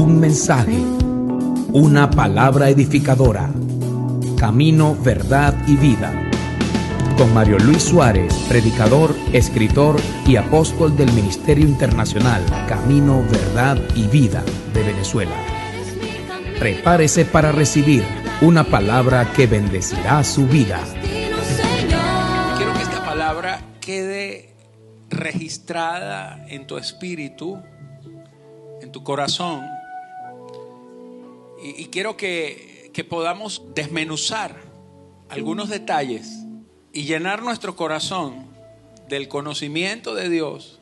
Un mensaje, una palabra edificadora. Camino, verdad y vida. Con Mario Luis Suárez, predicador, escritor y apóstol del Ministerio Internacional Camino, Verdad y Vida de Venezuela. Prepárese para recibir una palabra que bendecirá su vida. Quiero que esta palabra quede registrada en tu espíritu, en tu corazón. Y, y quiero que, que podamos desmenuzar algunos detalles y llenar nuestro corazón del conocimiento de Dios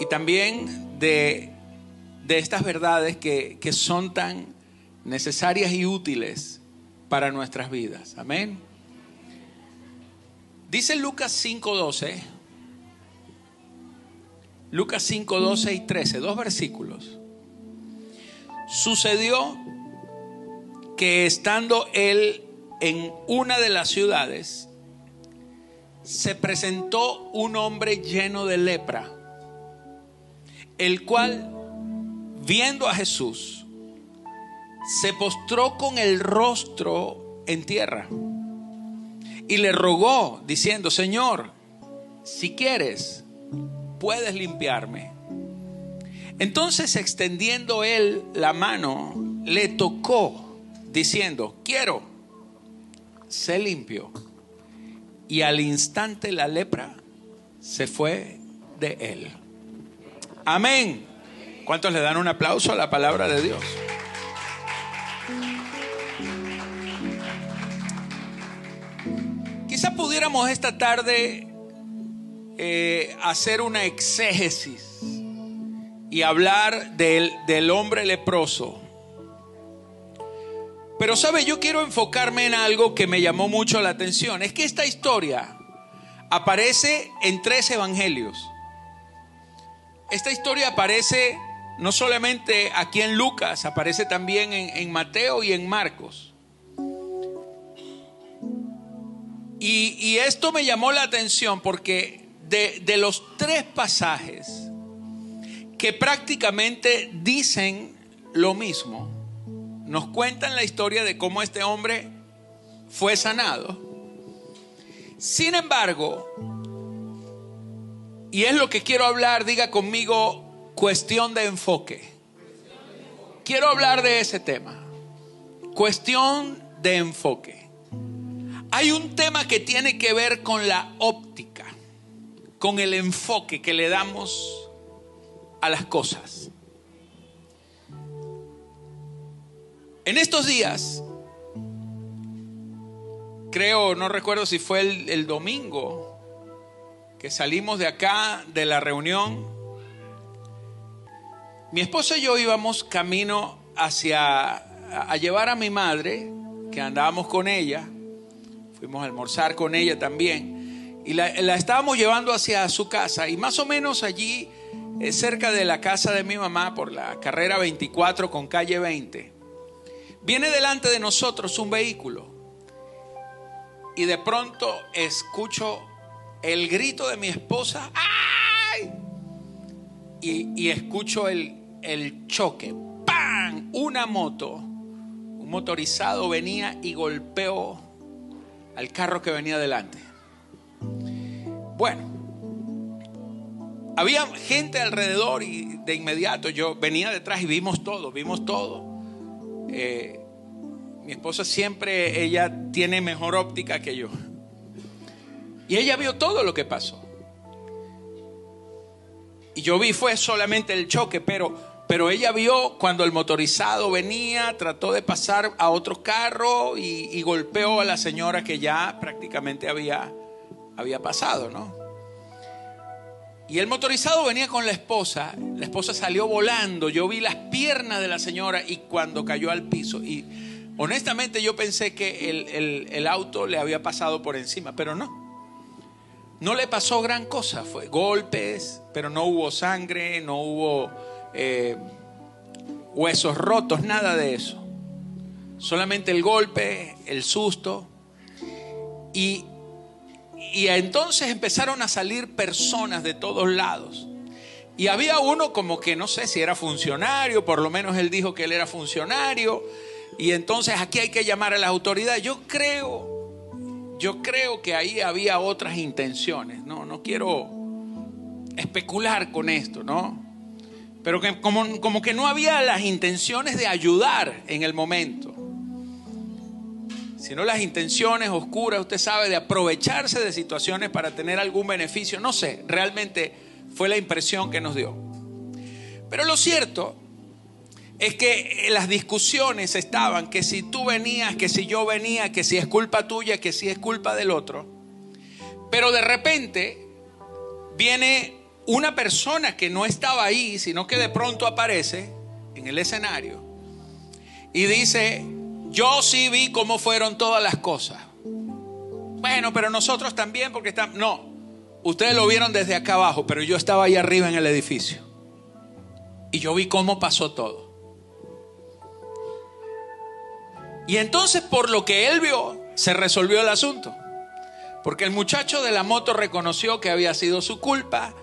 y también de, de estas verdades que, que son tan necesarias y útiles para nuestras vidas. Amén. Dice Lucas 5.12, Lucas 5.12 y 13, dos versículos. Sucedió que estando él en una de las ciudades, se presentó un hombre lleno de lepra, el cual, viendo a Jesús, se postró con el rostro en tierra y le rogó diciendo, Señor, si quieres, puedes limpiarme. Entonces extendiendo él la mano, le tocó diciendo, quiero, sé limpio. Y al instante la lepra se fue de él. Amén. ¿Cuántos le dan un aplauso a la palabra de Dios? Quizá pudiéramos esta tarde eh, hacer una exégesis y hablar del, del hombre leproso. Pero sabe, yo quiero enfocarme en algo que me llamó mucho la atención. Es que esta historia aparece en tres evangelios. Esta historia aparece no solamente aquí en Lucas, aparece también en, en Mateo y en Marcos. Y, y, esto me llamó la atención porque de, de los tres pasajes que prácticamente dicen lo mismo, nos cuentan la historia de cómo este hombre fue sanado. Sin embargo, y es lo que quiero hablar, diga conmigo, cuestión de enfoque. Quiero hablar de ese tema. Cuestión de enfoque. Hay un tema que tiene que ver con la óptica, con el enfoque que le damos a las cosas. En estos días, creo, no recuerdo si fue el, domingo, que salimos de acá, de la reunión, mi esposa y yo íbamos camino hacia, a llevar a mi madre, que andábamos con ella, fuimos a almorzar con ella también, y la, la estábamos llevando hacia su casa, y más o menos allí, cerca de la casa de mi mamá, por la carrera 24 con calle 20, Viene delante de nosotros un vehículo y de pronto escucho el grito de mi esposa ¡Ay! Y, y escucho el, el, choque. ¡Pam! Una moto, un motorizado venía y golpeó al carro que venía delante. Bueno, había gente alrededor y de inmediato yo venía detrás y vimos todo, vimos todo. Eh, mi esposa siempre, ella tiene mejor óptica que yo. Y ella vio todo lo que pasó. Y yo vi fue solamente el choque, pero, pero ella vio cuando el motorizado venía, trató de pasar a otro carro y, y golpeó a la señora que ya prácticamente había, había pasado, ¿no? Y el motorizado venía con la esposa, la esposa salió volando, yo vi las piernas de la señora y cuando cayó al piso, y honestamente yo pensé que el, el, auto le había pasado por encima, pero no. No le pasó gran cosa, fue golpes, pero no hubo sangre, no hubo eh, huesos rotos, nada de eso. Solamente el golpe, el susto. Y, y entonces empezaron a salir personas de todos lados Y había uno como que no sé si era funcionario, por lo menos él dijo que él era funcionario. Y entonces aquí hay que llamar a las autoridades. Yo creo, yo creo que ahí había otras intenciones. No, no quiero especular con esto, ¿no? Pero que como, como que no había las intenciones de ayudar en el momento sino las intenciones oscuras, usted sabe, de aprovecharse de situaciones para tener algún beneficio. No sé, realmente fue la impresión que nos dio. Pero lo cierto es que las discusiones estaban que si tú venías, que si yo venía, que si es culpa tuya, que si es culpa del otro. Pero de repente viene una persona que no estaba ahí, sino que de pronto aparece en el escenario y dice, yo sí vi cómo fueron todas las cosas. Bueno, pero nosotros también porque estamos... No, ustedes lo vieron desde acá abajo, pero yo estaba ahí arriba en el edificio. Y yo vi cómo pasó todo. Y entonces por lo que él vio, se resolvió el asunto. Porque el muchacho de la moto reconoció que había sido su culpa.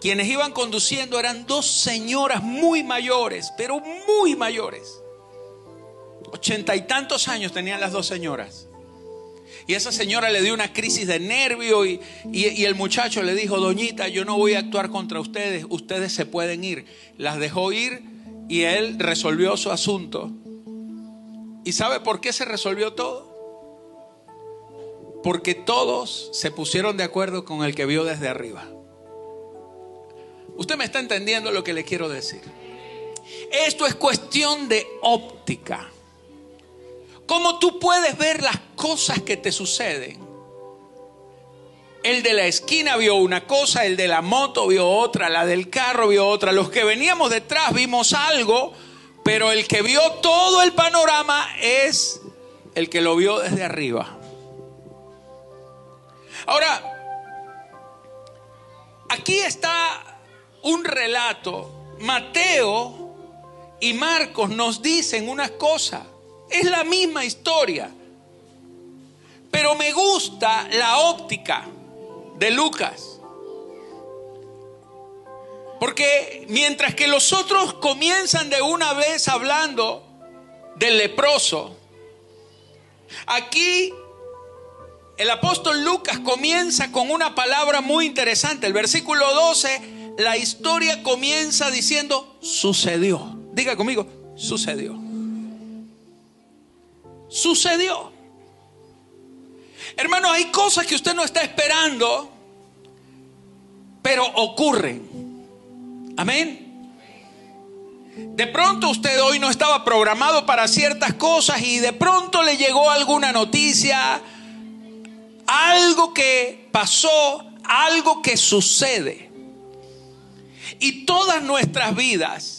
Quienes iban conduciendo eran dos señoras muy mayores, pero muy mayores. Ochenta y tantos años tenían las dos señoras. Y esa señora le dio una crisis de nervio y, y, el muchacho le dijo, doñita, yo no voy a actuar contra ustedes, ustedes se pueden ir. Las dejó ir y él resolvió su asunto. ¿Y sabe por qué se resolvió todo? Porque todos se pusieron de acuerdo con el que vio desde arriba. Usted me está entendiendo lo que le quiero decir. Esto es cuestión de óptica. ¿Cómo tú puedes ver las cosas que te suceden? El de la esquina vio una cosa, el de la moto vio otra, la del carro vio otra. Los que veníamos detrás vimos algo, pero el que vio todo el panorama es el que lo vio desde arriba. Ahora, aquí está un relato. Mateo y Marcos nos dicen una cosa. Es la misma historia. Pero me gusta la óptica de Lucas. Porque mientras que los otros comienzan de una vez hablando del leproso, aquí el apóstol Lucas comienza con una palabra muy interesante. El versículo 12, la historia comienza diciendo, sucedió. Diga conmigo, sucedió sucedió. Hermano, hay cosas que usted no está esperando, pero ocurren. Amén. De pronto usted hoy no estaba programado para ciertas cosas y de pronto le llegó alguna noticia, algo que pasó, algo que sucede. Y todas nuestras vidas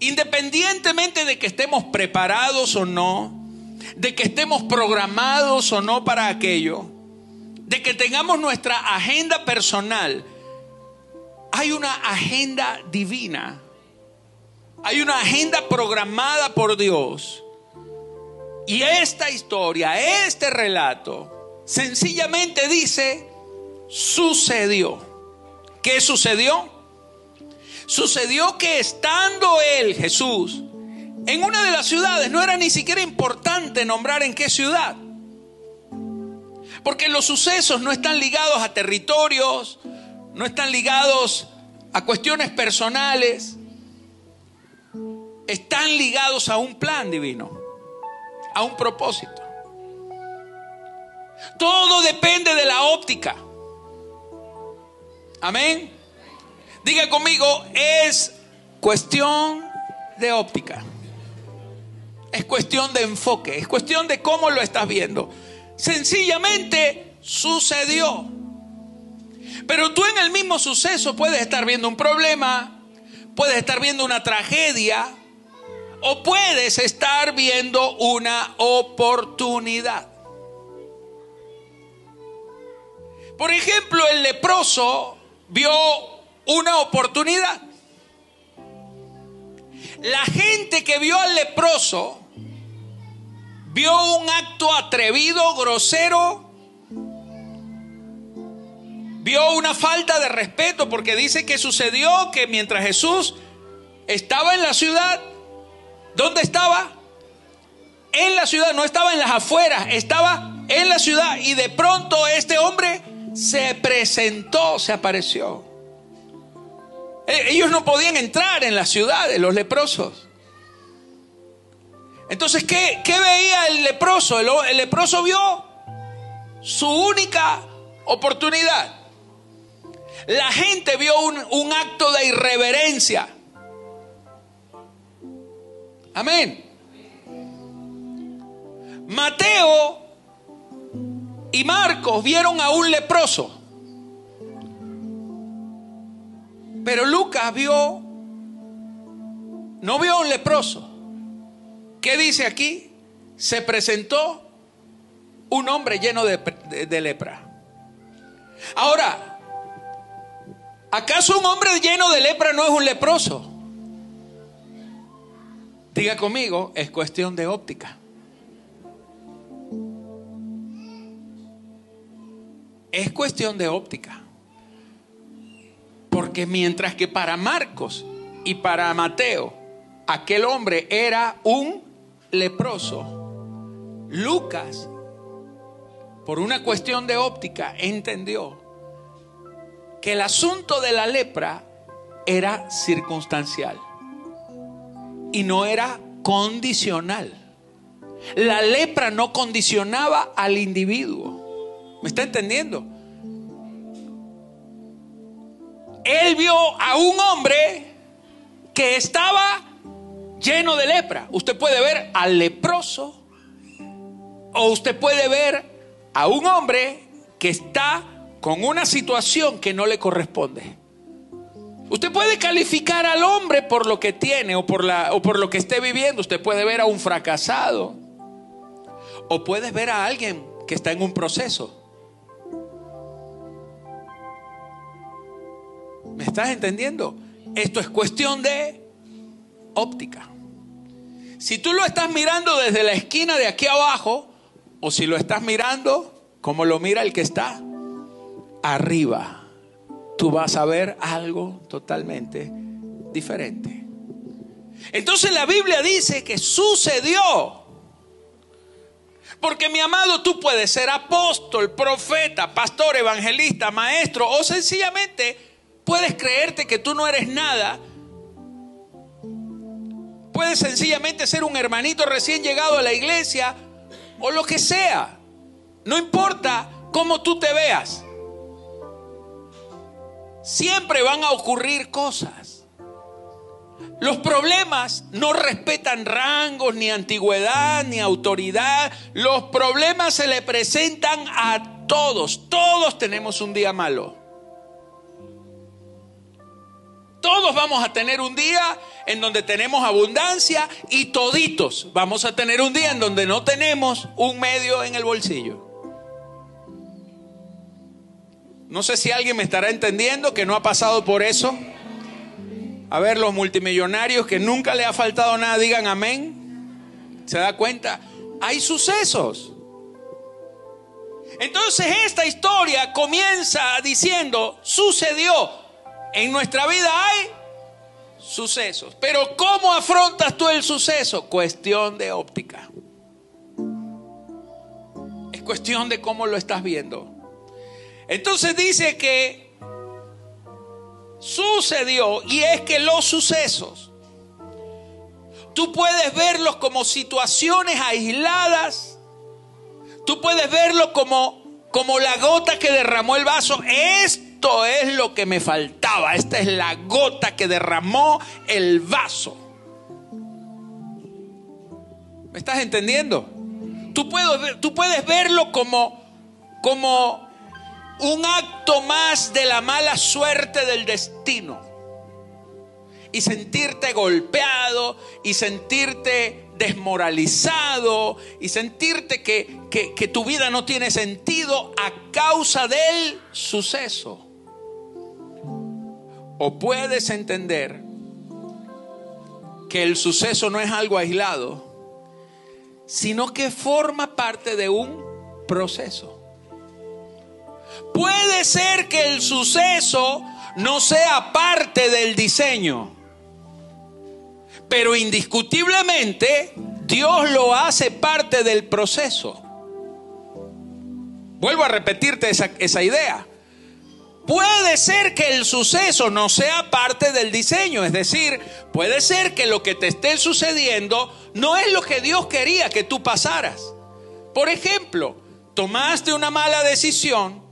Independientemente de que estemos preparados o no, de que estemos programados o no para aquello, de que tengamos nuestra agenda personal, hay una agenda divina, hay una agenda programada por Dios. Y esta historia, este relato, sencillamente dice, sucedió. ¿Qué sucedió? Sucedió que estando él, Jesús, en una de las ciudades, no era ni siquiera importante nombrar en qué ciudad. Porque los sucesos no están ligados a territorios, no están ligados a cuestiones personales, están ligados a un plan divino, a un propósito. Todo depende de la óptica. Amén. Diga conmigo, es cuestión de óptica. Es cuestión de enfoque, es cuestión de cómo lo estás viendo. Sencillamente sucedió. Pero tú en el mismo suceso puedes estar viendo un problema, puedes estar viendo una tragedia o puedes estar viendo una oportunidad. Por ejemplo, el leproso vio una oportunidad. La gente que vio al leproso vio un acto atrevido, grosero, vio una falta de respeto porque dice que sucedió que mientras Jesús estaba en la ciudad, ¿dónde estaba? En la ciudad, no estaba en las afueras, estaba en la ciudad y de pronto este hombre se presentó, se apareció. E, ellos no podían entrar en las ciudades, los leprosos. Entonces, ¿qué, veía el leproso? El, leproso vio su única oportunidad. La gente vio un, un acto de irreverencia. Amén. Mateo y Marcos vieron a un leproso. Pero Lucas vio, no vio a un leproso. ¿Qué dice aquí? Se presentó un hombre lleno de, de, lepra. Ahora, ¿acaso un hombre lleno de lepra no es un leproso? Diga conmigo, es cuestión de óptica. Es cuestión de óptica. Porque mientras que para Marcos y para Mateo aquel hombre era un leproso, Lucas, por una cuestión de óptica, entendió que el asunto de la lepra era circunstancial y no era condicional. La lepra no condicionaba al individuo. ¿Me está entendiendo? Él vio a un hombre que estaba lleno de lepra. Usted puede ver al leproso o usted puede ver a un hombre que está con una situación que no le corresponde. Usted puede calificar al hombre por lo que tiene o por, la, o por lo que esté viviendo. Usted puede ver a un fracasado o puede ver a alguien que está en un proceso. ¿Me estás entendiendo? Esto es cuestión de óptica. Si tú lo estás mirando desde la esquina de aquí abajo, o si lo estás mirando como lo mira el que está arriba, tú vas a ver algo totalmente diferente. Entonces la Biblia dice que sucedió. Porque mi amado, tú puedes ser apóstol, profeta, pastor, evangelista, maestro o sencillamente puedes creerte que tú no eres nada Puedes sencillamente ser un hermanito recién llegado a la iglesia o lo que sea. No importa cómo tú te veas. Siempre van a ocurrir cosas. Los problemas no respetan rangos, ni antigüedad, ni autoridad. Los problemas se le presentan a todos. Todos tenemos un día malo. Todos vamos a tener un día en donde tenemos abundancia y toditos vamos a tener un día en donde no tenemos un medio en el bolsillo. No sé si alguien me estará entendiendo que no ha pasado por eso. A ver, los multimillonarios que nunca le ha faltado nada, digan amén. ¿Se da cuenta? Hay sucesos. Entonces esta historia comienza diciendo, sucedió en nuestra vida hay sucesos. Pero ¿cómo afrontas tú el suceso? Cuestión de óptica. Es cuestión de cómo lo estás viendo. Entonces dice que sucedió y es que los sucesos, tú puedes verlos como situaciones aisladas, tú puedes verlo como, como la gota que derramó el vaso. Es es lo que me faltaba. Esta es la gota que derramó el vaso. ¿Me estás entendiendo? Tú puedes, tú puedes verlo como, como un acto más de la mala suerte del destino. Y sentirte golpeado y sentirte desmoralizado y sentirte que, que tu vida no tiene sentido a causa del suceso. O puedes entender que el suceso no es algo aislado, sino que forma parte de un proceso. Puede ser que el suceso no sea parte del diseño, pero indiscutiblemente Dios lo hace parte del proceso. Vuelvo a repetirte esa, esa idea. Puede ser que el suceso no sea parte del diseño, es decir, puede ser que lo que te esté sucediendo no es lo que Dios quería que tú pasaras. Por ejemplo, tomaste una mala decisión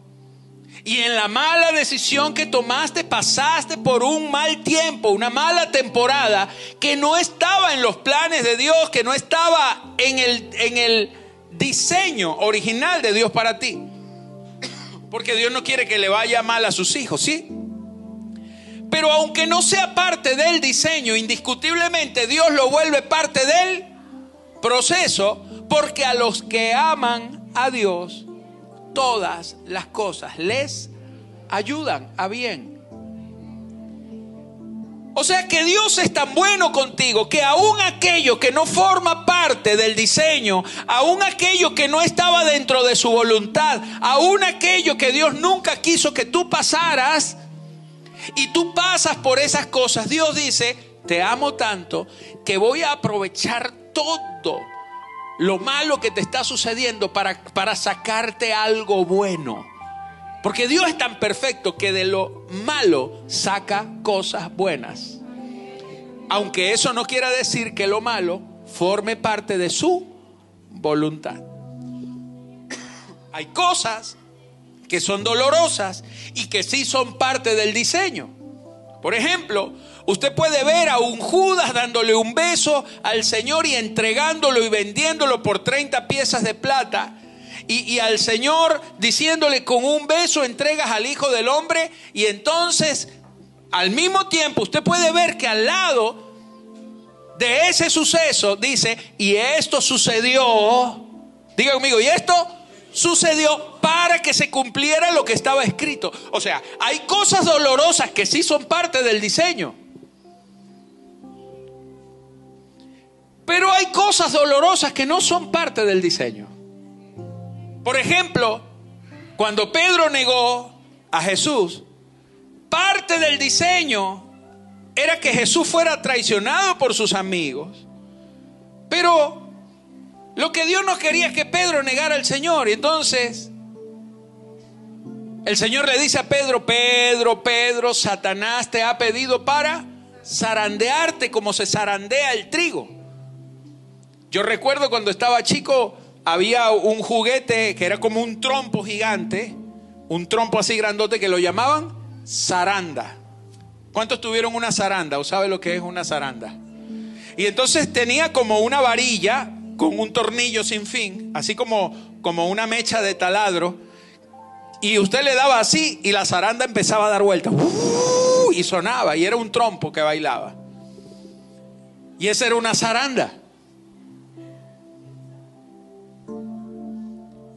y en la mala decisión que tomaste pasaste por un mal tiempo, una mala temporada que no estaba en los planes de Dios, que no estaba en el, en el diseño original de Dios para ti. Porque Dios no quiere que le vaya mal a sus hijos, ¿sí? Pero aunque no sea parte del diseño, indiscutiblemente Dios lo vuelve parte del proceso, porque a los que aman a Dios, todas las cosas les ayudan a bien. O sea que Dios es tan bueno contigo que aún aquello que no forma parte del diseño, aún aquello que no estaba dentro de su voluntad, aún aquello que Dios nunca quiso que tú pasaras, y tú pasas por esas cosas, Dios dice, te amo tanto que voy a aprovechar todo lo malo que te está sucediendo para, para sacarte algo bueno. Porque Dios es tan perfecto que de lo malo saca cosas buenas. Aunque eso no quiera decir que lo malo forme parte de su voluntad. Hay cosas que son dolorosas y que sí son parte del diseño. Por ejemplo, usted puede ver a un Judas dándole un beso al Señor y entregándolo y vendiéndolo por 30 piezas de plata y, al Señor diciéndole con un beso entregas al Hijo del Hombre y entonces al mismo tiempo usted puede ver que al lado de ese suceso dice, y esto sucedió, diga conmigo, y esto sucedió para que se cumpliera lo que estaba escrito. O sea, hay cosas dolorosas que sí son parte del diseño. Pero hay cosas dolorosas que no son parte del diseño. Por ejemplo, cuando Pedro negó a Jesús, parte del diseño era que Jesús fuera traicionado por sus amigos. Pero lo que Dios no quería es que Pedro negara al Señor. Y entonces el Señor le dice a Pedro, Pedro, Pedro, Satanás te ha pedido para zarandearte como se zarandea el trigo. Yo recuerdo cuando estaba chico, había un juguete que era como un trompo gigante, un trompo así grandote que lo llamaban zaranda. ¿Cuántos tuvieron una zaranda o sabe lo que es una zaranda? Y entonces tenía como una varilla con un tornillo sin fin, así como, como una mecha de taladro. Y usted le daba así y la zaranda empezaba a dar vueltas. Y sonaba y era un trompo que bailaba. Y esa era una zaranda.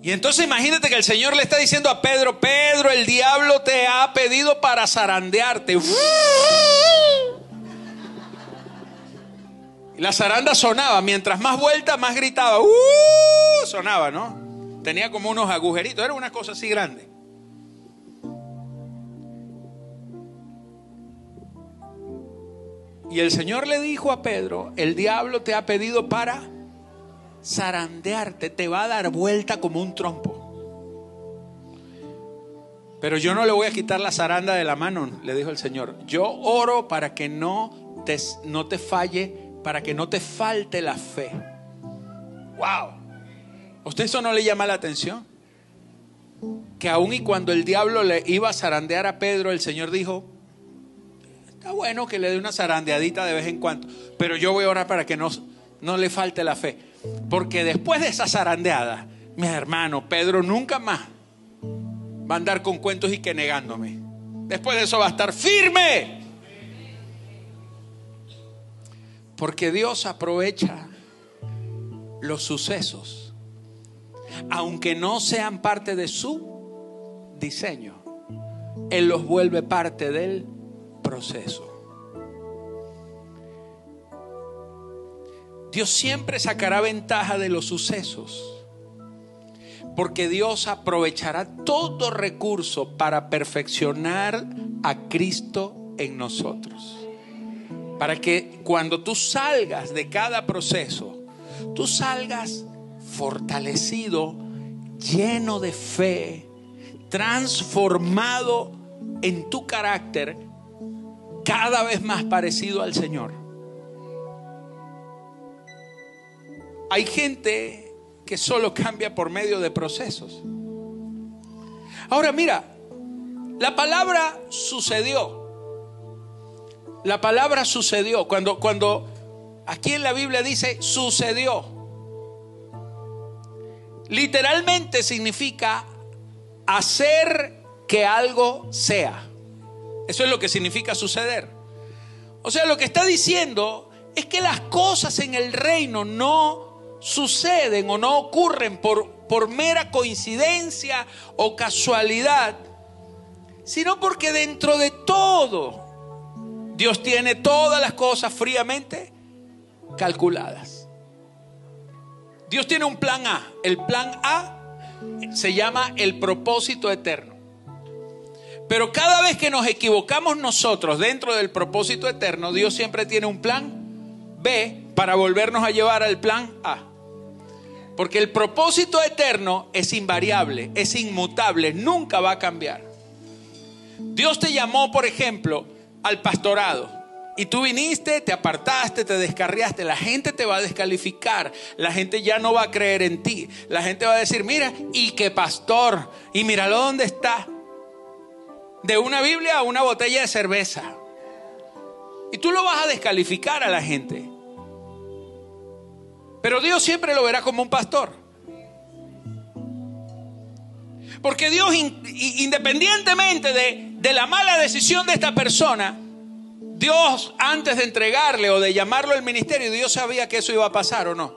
Y entonces imagínate que el Señor le está diciendo a Pedro, Pedro, el diablo te ha pedido para zarandearte. Y la zaranda sonaba, mientras más vuelta, más gritaba. Sonaba, ¿no? Tenía como unos agujeritos, era una cosa así grande. Y el Señor le dijo a Pedro, el diablo te ha pedido para zarandearte, te va a dar vuelta como un trompo. Pero yo no le voy a quitar la zaranda de la mano, le dijo el Señor. Yo oro para que no te, no te falle, para que no te falte la fe. ¡Wow! usted eso no le llama la atención? Que aun y cuando el diablo le iba a zarandear a Pedro, el Señor dijo, está bueno que le dé una zarandeadita de vez en cuando, pero yo voy a orar para que no, no le falte la fe. Porque después de esa zarandeada, mi hermano, Pedro nunca más va a andar con cuentos y que negándome. Después de eso va a estar firme. Porque Dios aprovecha los sucesos, aunque no sean parte de su diseño, Él los vuelve parte del proceso. Dios siempre sacará ventaja de los sucesos, Porque Dios aprovechará todo recurso para perfeccionar a Cristo en nosotros. Para que cuando tú salgas de cada proceso, tú salgas fortalecido, lleno de fe, transformado en tu carácter, cada vez más parecido al Señor. Hay gente que solo cambia por medio de procesos. Ahora mira, la palabra sucedió. La palabra sucedió. Cuando, cuando aquí en la Biblia dice sucedió. Literalmente significa hacer que algo sea. Eso es lo que significa suceder. O sea, lo que está diciendo es que las cosas en el reino no suceden o no ocurren por, por mera coincidencia o casualidad, sino porque dentro de todo Dios tiene todas las cosas fríamente calculadas. Dios tiene un plan A. El plan A se llama el propósito eterno. Pero cada vez que nos equivocamos nosotros dentro del propósito eterno, Dios siempre tiene un plan B para volvernos a llevar al plan A. Porque el propósito eterno es invariable, es inmutable, nunca va a cambiar. Dios te llamó, por ejemplo, al pastorado. Y tú viniste, te apartaste, te descarriaste. La gente te va a descalificar. La gente ya no va a creer en ti. La gente va a decir, mira, y qué pastor. Y míralo dónde está. De una Biblia a una botella de cerveza. Y tú lo vas a descalificar a la gente. Pero Dios siempre lo verá como un pastor. Porque Dios, independientemente de, la mala decisión de esta persona, Dios antes de entregarle o de llamarlo al ministerio, Dios sabía que eso iba a pasar o no.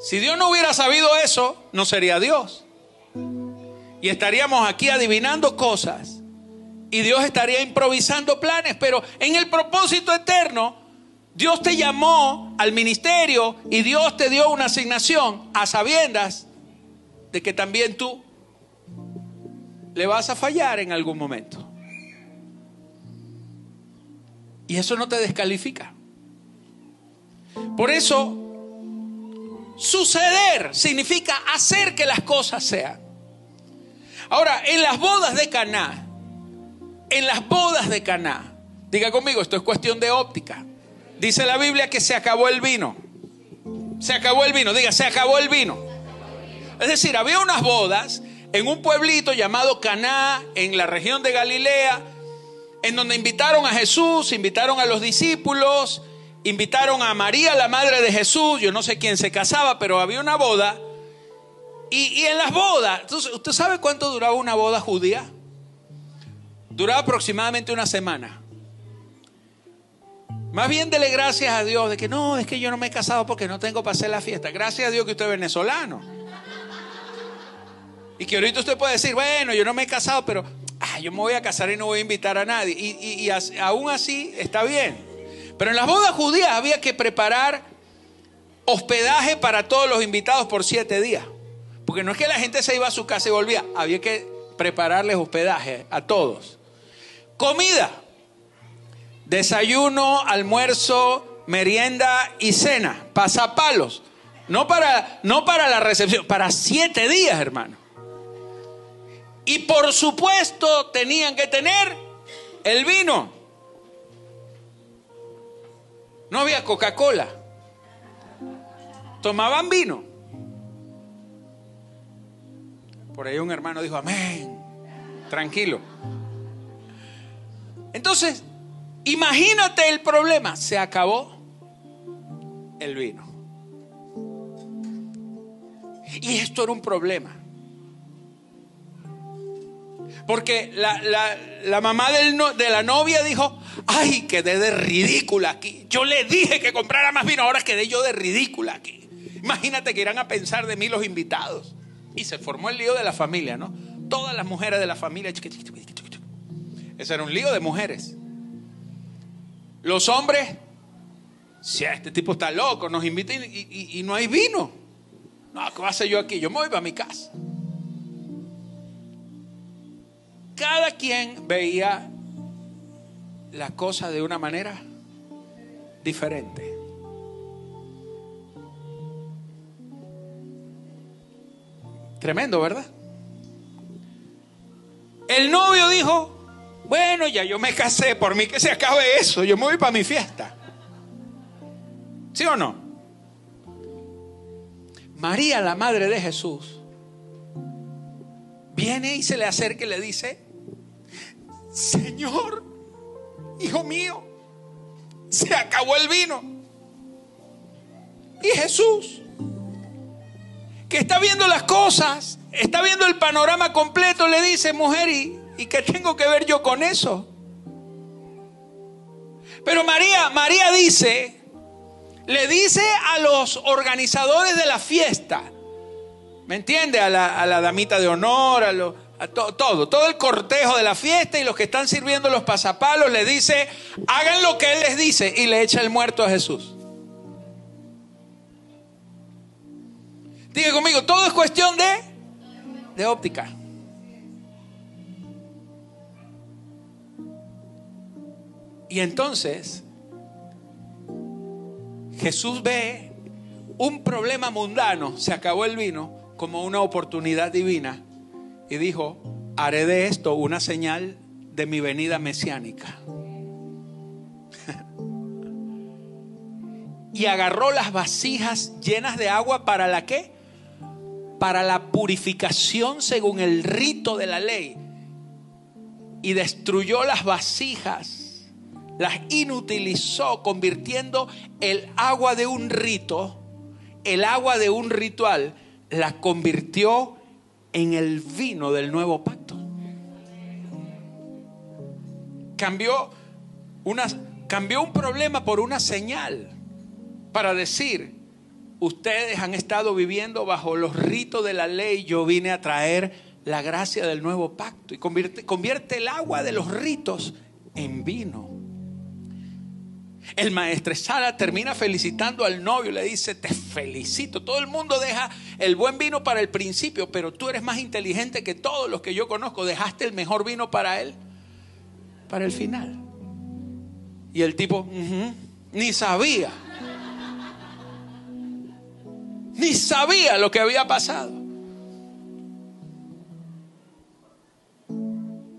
Si Dios no hubiera sabido eso, no sería Dios. Y estaríamos aquí adivinando cosas. Y Dios estaría improvisando planes. Pero en el propósito eterno, Dios te llamó al ministerio y Dios te dio una asignación a sabiendas de que también tú le vas a fallar en algún momento. Y eso no te descalifica. Por eso, suceder significa hacer que las cosas sean. Ahora, en las bodas de Caná, en las bodas de Caná, diga conmigo, esto es cuestión de óptica. Dice la Biblia que se acabó el vino. Se acabó el vino, diga, se acabó el vino. Es decir, había unas bodas en un pueblito llamado Caná, en la región de Galilea, en donde invitaron a Jesús, invitaron a los discípulos, invitaron a María, la madre de Jesús, yo no sé quién se casaba, pero había una boda. Y, en las bodas, ¿usted sabe cuánto duraba una boda judía? Duraba aproximadamente una semana. Más bien dele gracias a Dios de que no, es que yo no me he casado porque no tengo para hacer la fiesta. Gracias a Dios que usted es venezolano. Y que ahorita usted puede decir, bueno, yo no me he casado, pero ah, yo me voy a casar y no voy a invitar a nadie. Y, aún así está bien. Pero en las bodas judías había que preparar hospedaje para todos los invitados por siete días. Porque no es que la gente se iba a su casa y volvía, había que prepararles hospedaje a todos. Comida, desayuno, almuerzo, merienda y cena, pasapalos. No para, no para la recepción, para siete días, hermano. Y por supuesto tenían que tener el vino. No había Coca-Cola. Tomaban vino. Por ahí un hermano dijo, amén. Tranquilo. Entonces, imagínate el problema. Se acabó el vino. Y esto era un problema. Porque la, mamá de la novia dijo, ay, quedé de ridícula aquí. Yo le dije que comprara más vino, ahora quedé yo de ridícula aquí. Imagínate que irán a pensar de mí los invitados. Y se formó el lío de la familia, ¿no? Todas las mujeres de la familia. Ese era un lío de mujeres. Los hombres, si este tipo está loco, nos invita y, no hay vino. No, ¿qué voy a hacer yo aquí? Yo me voy para mi casa. Cada quien veía la cosa de una manera diferente. Tremendo, ¿verdad? El novio dijo, bueno, ya yo me casé, por mí que se acabe eso, yo me voy para mi fiesta. ¿Sí o no? María, la madre de Jesús, viene y se le acerca y le dice, Señor, hijo mío, se acabó el vino. Y Jesús, que está viendo las cosas, está viendo el panorama completo, le dice, mujer, ¿y, ¿y qué tengo que ver yo con eso? Pero María, María dice, le dice a los organizadores de la fiesta, ¿me entiende? A la, damita de honor, a, todo, todo el cortejo de la fiesta y los que están sirviendo los pasapalos, le dice, hagan lo que Él les dice y le echa el muerto a Jesús. Diga conmigo, todo es cuestión de, de óptica. Y entonces Jesús ve un problema mundano, se acabó el vino, como una oportunidad divina y dijo, haré de esto una señal de mi venida mesiánica. y agarró las vasijas llenas de agua para la qué? Para la purificación según el rito de la ley. Y destruyó las vasijas las inutilizó convirtiendo el agua de un rito, el agua de un ritual, la convirtió en el vino del nuevo pacto. Cambió, una, cambió un problema por una señal para decir, ustedes han estado viviendo bajo los ritos de la ley, yo vine a traer la gracia del nuevo pacto y convierte, convierte el agua de los ritos en vino. El maestresala termina felicitando al novio, le dice, te felicito. Todo el mundo deja el buen vino para el principio, pero tú eres más inteligente que todos los que yo conozco. Dejaste el mejor vino para él, para el final. Y el tipo, ni sabía. Ni sabía lo que había pasado.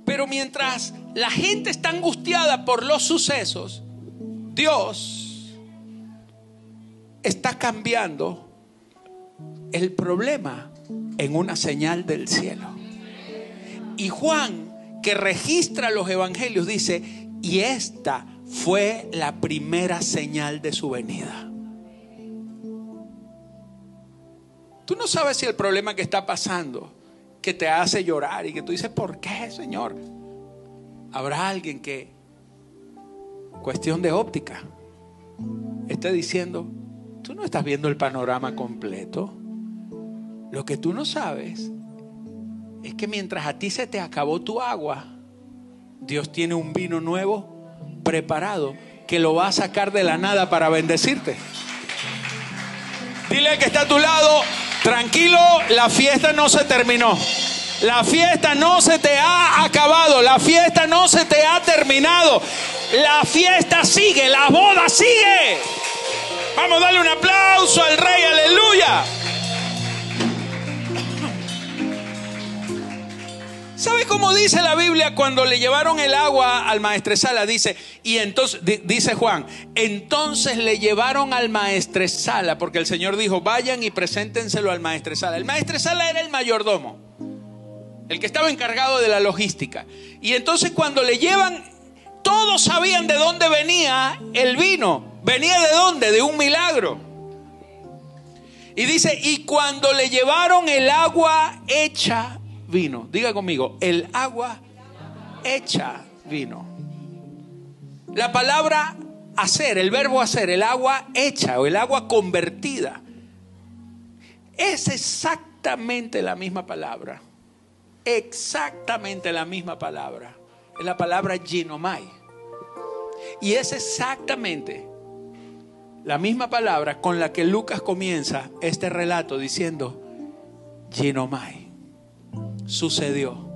Pero mientras la gente está angustiada por los sucesos, Dios está cambiando el problema en una señal del cielo. Y Juan, que registra los evangelios, dice, y esta fue la primera señal de su venida. Tú no sabes si el problema que está pasando, que te hace llorar y que tú dices, ¿por qué, Señor? Habrá alguien que cuestión de óptica. Está diciendo, tú no estás viendo el panorama completo. Lo que tú no sabes es que mientras a ti se te acabó tu agua, Dios tiene un vino nuevo preparado que lo va a sacar de la nada para bendecirte. Dile que está a tu lado, tranquilo, la fiesta no se terminó. La fiesta no se te ha acabado, la fiesta no se te ha terminado. La fiesta sigue, la boda sigue. Vamos a darle un aplauso al rey, aleluya. ¿Sabe cómo dice la Biblia cuando le llevaron el agua al maestresala? Dice, y entonces, dice Juan, entonces le llevaron al maestresala, porque el Señor dijo, vayan y preséntenselo al maestresala. El maestresala era el mayordomo el que estaba encargado de la logística. Y entonces cuando le llevan, todos sabían de dónde venía el vino. ¿Venía de dónde? De un milagro. Y dice, y cuando le llevaron el agua hecha vino, diga conmigo, el agua hecha vino. La palabra hacer, el verbo hacer, el agua hecha o el agua convertida, es exactamente la misma palabra exactamente la misma palabra. Es la palabra ginomai. Y es exactamente la misma palabra con la que Lucas comienza este relato diciendo, Ginomai, sucedió.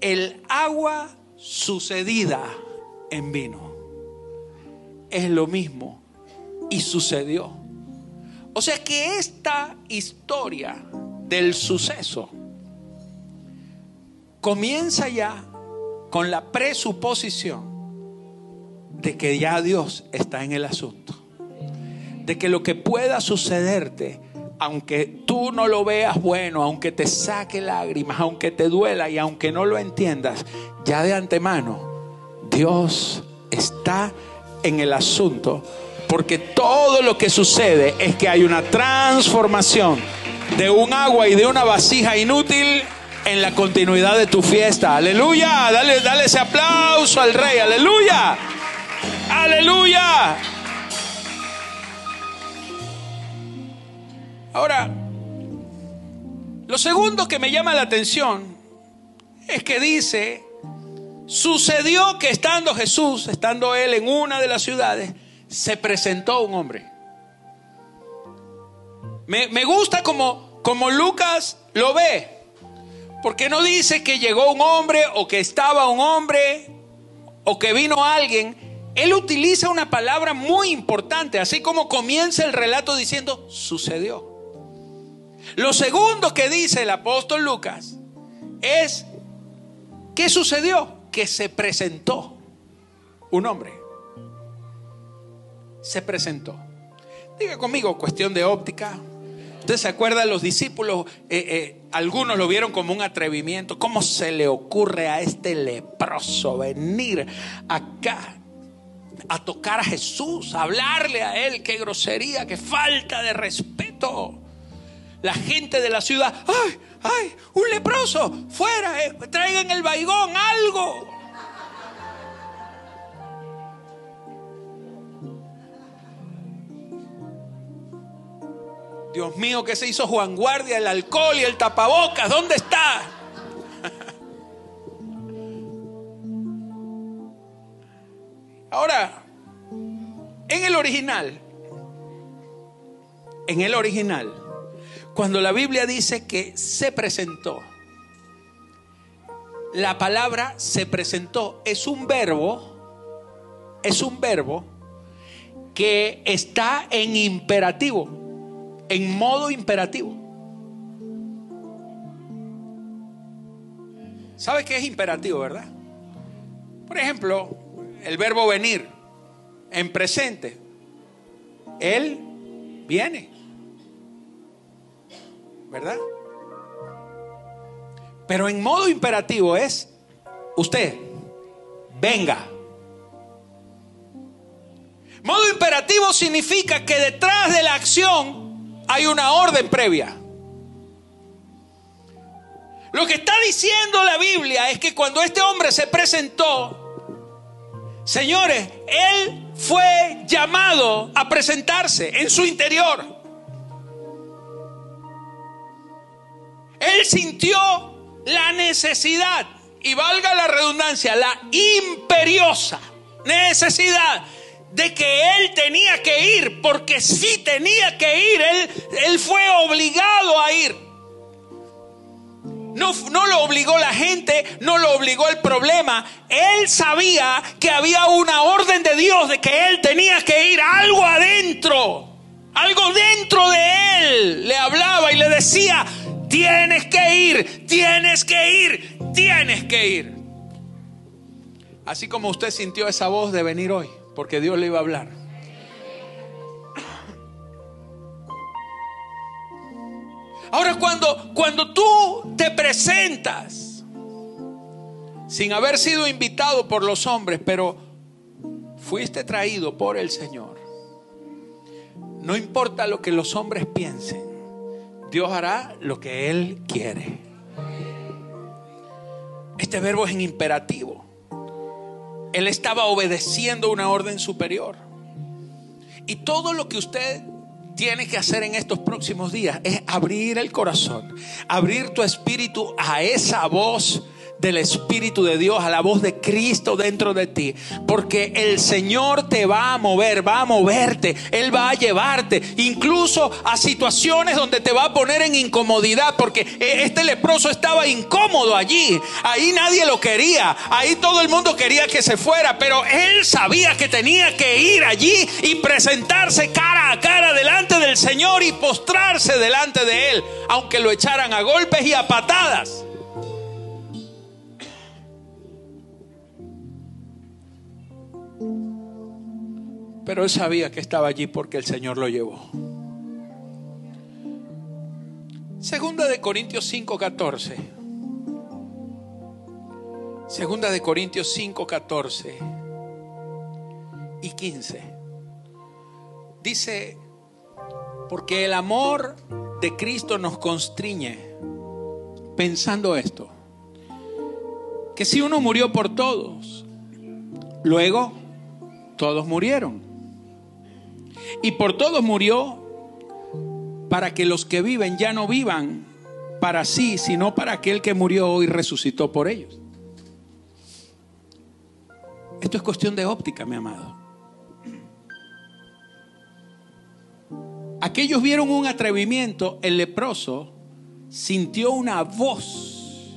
El agua sucedida en vino es lo mismo y sucedió. O sea que esta historia del suceso comienza ya con la presuposición de que ya Dios está en el asunto. De que lo que pueda sucederte, aunque tú no lo veas bueno, aunque te saque lágrimas, aunque te duela y aunque no lo entiendas, ya de antemano, Dios está en el asunto. Porque todo lo que sucede es que hay una transformación de un agua y de una vasija inútil en la continuidad de tu fiesta. Aleluya. Dale, dale ese aplauso al rey. Aleluya. Aleluya. Ahora, lo segundo que me llama la atención es que dice, sucedió que estando Jesús, estando él en una de las ciudades, se presentó un hombre. Me, me gusta como, como Lucas lo ve, porque no dice que llegó un hombre o que estaba un hombre o que vino alguien él utiliza una palabra muy importante, así como comienza el relato diciendo, sucedió. Lo segundo que dice el apóstol Lucas es, ¿qué sucedió? Que se presentó un hombre. Se presentó. Diga conmigo, cuestión de óptica. ¿Usted se acuerda? Los discípulos, eh, eh, algunos lo vieron como un atrevimiento. ¿Cómo se le ocurre a este leproso venir acá? a tocar a Jesús, a hablarle a Él. Qué grosería, qué falta de respeto. La gente de la ciudad, ¡ay, ay! Un leproso, fuera, eh, traigan el baigón, algo. Dios mío, ¿qué se hizo Juan Guardia? El alcohol y el tapabocas, ¿dónde está? Ahora, en el original, en el original, cuando la Biblia dice que se presentó, la palabra se presentó es un verbo, es un verbo que está en imperativo, en modo imperativo. ¿Sabe qué es imperativo, verdad? Por ejemplo, el verbo venir en presente. Él viene. ¿Verdad? Pero en modo imperativo es usted, venga. Modo imperativo significa que detrás de la acción hay una orden previa. Lo que está diciendo la Biblia es que cuando este hombre se presentó, Señores, Él fue llamado a presentarse en su interior. Él sintió la necesidad, y valga la redundancia, la imperiosa necesidad de que él tenía que ir, porque si tenía que ir, él, él fue obligado a ir. No, lo obligó la gente, no lo obligó el problema. Él sabía que había una orden de Dios de que él tenía que ir algo adentro. Algo dentro de él le hablaba y le decía, tienes que ir, tienes que ir, tienes que ir. Así como usted sintió esa voz de venir hoy, porque Dios le iba a hablar. Ahora cuando, cuando tú te presentas sin haber sido invitado por los hombres, pero fuiste traído por el Señor, no importa lo que los hombres piensen, Dios hará lo que Él quiere. Este verbo es en imperativo. Él estaba obedeciendo una orden superior. Y todo lo que usted tienes que hacer en estos próximos días es abrir el corazón, abrir tu espíritu a esa voz del Espíritu de Dios, a la voz de Cristo dentro de ti. Porque el Señor te va a mover, va a moverte, Él va a llevarte, incluso a situaciones donde te va a poner en incomodidad, porque e, este leproso estaba incómodo allí, ahí nadie lo quería, ahí todo el mundo quería que se fuera, pero Él sabía que tenía que ir allí y presentarse cara a cara delante del Señor y postrarse delante de Él, aunque lo echaran a golpes y a patadas. Pero él sabía que estaba allí porque el Señor lo llevó. Segunda de Corintios 5:14. Segunda de Corintios 5:14 y 15. Dice, porque el amor de Cristo nos constriñe pensando esto, que si uno murió por todos, luego todos murieron. Y por todos murió para que los que viven ya no vivan para sí, sino para aquel que murió y resucitó por ellos. Esto es cuestión de óptica, mi amado. Aquellos vieron un atrevimiento, el leproso sintió una voz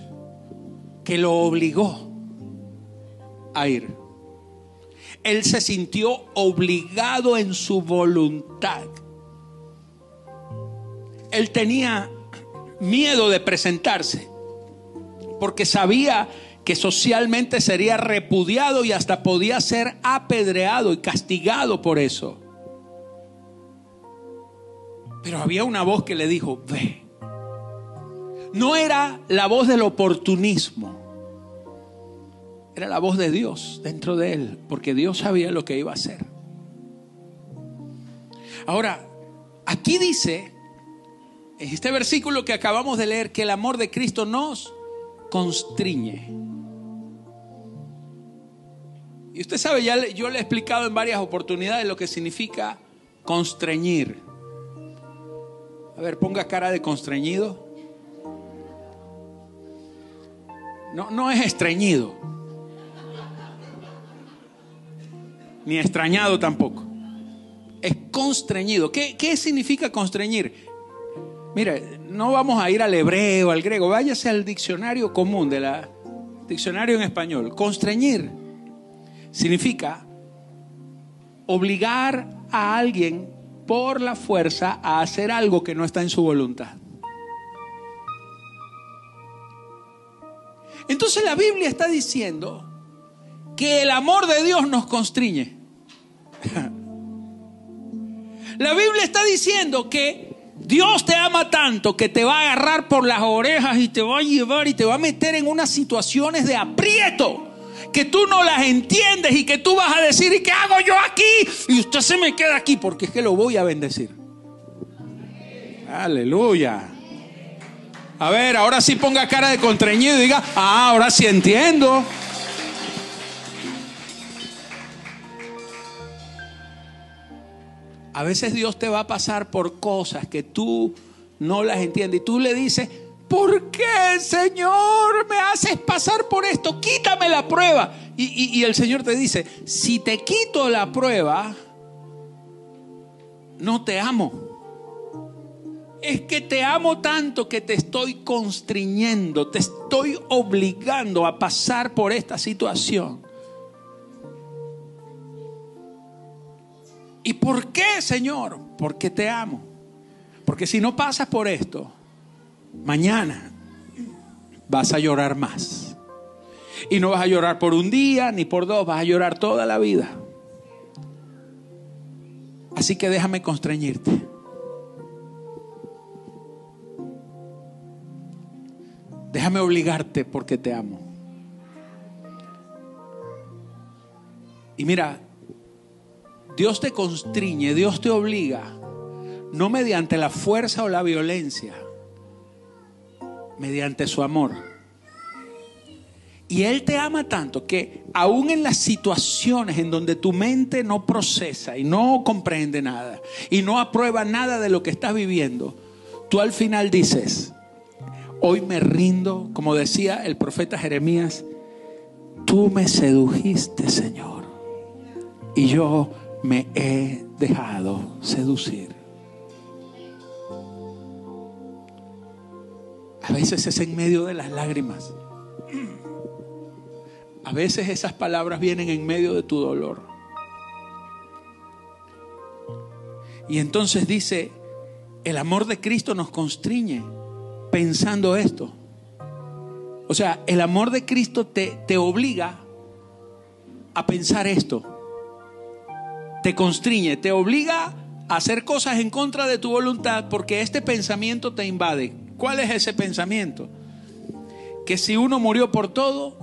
que lo obligó a ir él se sintió obligado en su voluntad. Él tenía miedo de presentarse porque sabía que socialmente sería repudiado y hasta podía ser apedreado y castigado por eso. Pero había una voz que le dijo, ve. No era la voz del oportunismo. Era la voz de Dios dentro de él, porque Dios sabía lo que iba a hacer. Ahora, aquí dice, en este versículo que acabamos de leer, que el amor de Cristo nos constriñe. Y usted sabe, ya yo le he explicado en varias oportunidades lo que significa constreñir. A ver, ponga cara de constreñido. No, no es estreñido. Ni extrañado tampoco. Es constreñido. ¿Qué, significa constreñir? Mire, no vamos a ir al hebreo, al griego, váyase al diccionario común de la diccionario en español. Constreñir significa obligar a alguien por la fuerza a hacer algo que no está en su voluntad. Entonces la Biblia está diciendo que el amor de Dios nos constriñe. La Biblia está diciendo que Dios te ama tanto que te va a agarrar por las orejas y te va a llevar y te va a meter en unas situaciones de aprieto que tú no las entiendes y que tú vas a decir, ¿y qué hago yo aquí? Y usted se me queda aquí porque es que lo voy a bendecir. Aleluya. A ver, ahora sí ponga cara de contrañido y diga, ah, ahora sí entiendo. A veces Dios te va a pasar por cosas que tú no las entiendes y tú le dices, ¿por qué Señor me haces pasar por esto? Quítame la prueba. Y, el Señor te dice, si te quito la prueba, no te amo. Es que te amo tanto que te estoy constriñendo, te estoy obligando a pasar por esta situación. ¿Y por qué, Señor? Porque te amo. Porque si no pasas por esto, mañana vas a llorar más. Y no vas a llorar por un día ni por dos, vas a llorar toda la vida. Así que déjame constreñirte. Déjame obligarte porque te amo. Y mira, Dios te constriñe, Dios te obliga, no mediante la fuerza o la violencia, mediante su amor. Y Él te ama tanto que aún en las situaciones en donde tu mente no procesa y no comprende nada y no aprueba nada de lo que estás viviendo, tú al final dices, hoy me rindo, como decía el profeta Jeremías, tú me sedujiste, Señor, y yo me he dejado seducir. A veces es en medio de las lágrimas. A veces esas palabras vienen en medio de tu dolor. Y entonces dice, el amor de Cristo nos constriñe pensando esto. O sea, el amor de Cristo te, te obliga a pensar esto. Te constriñe, te obliga a hacer cosas en contra de tu voluntad porque este pensamiento te invade. ¿Cuál es ese pensamiento? Que si uno murió por todo,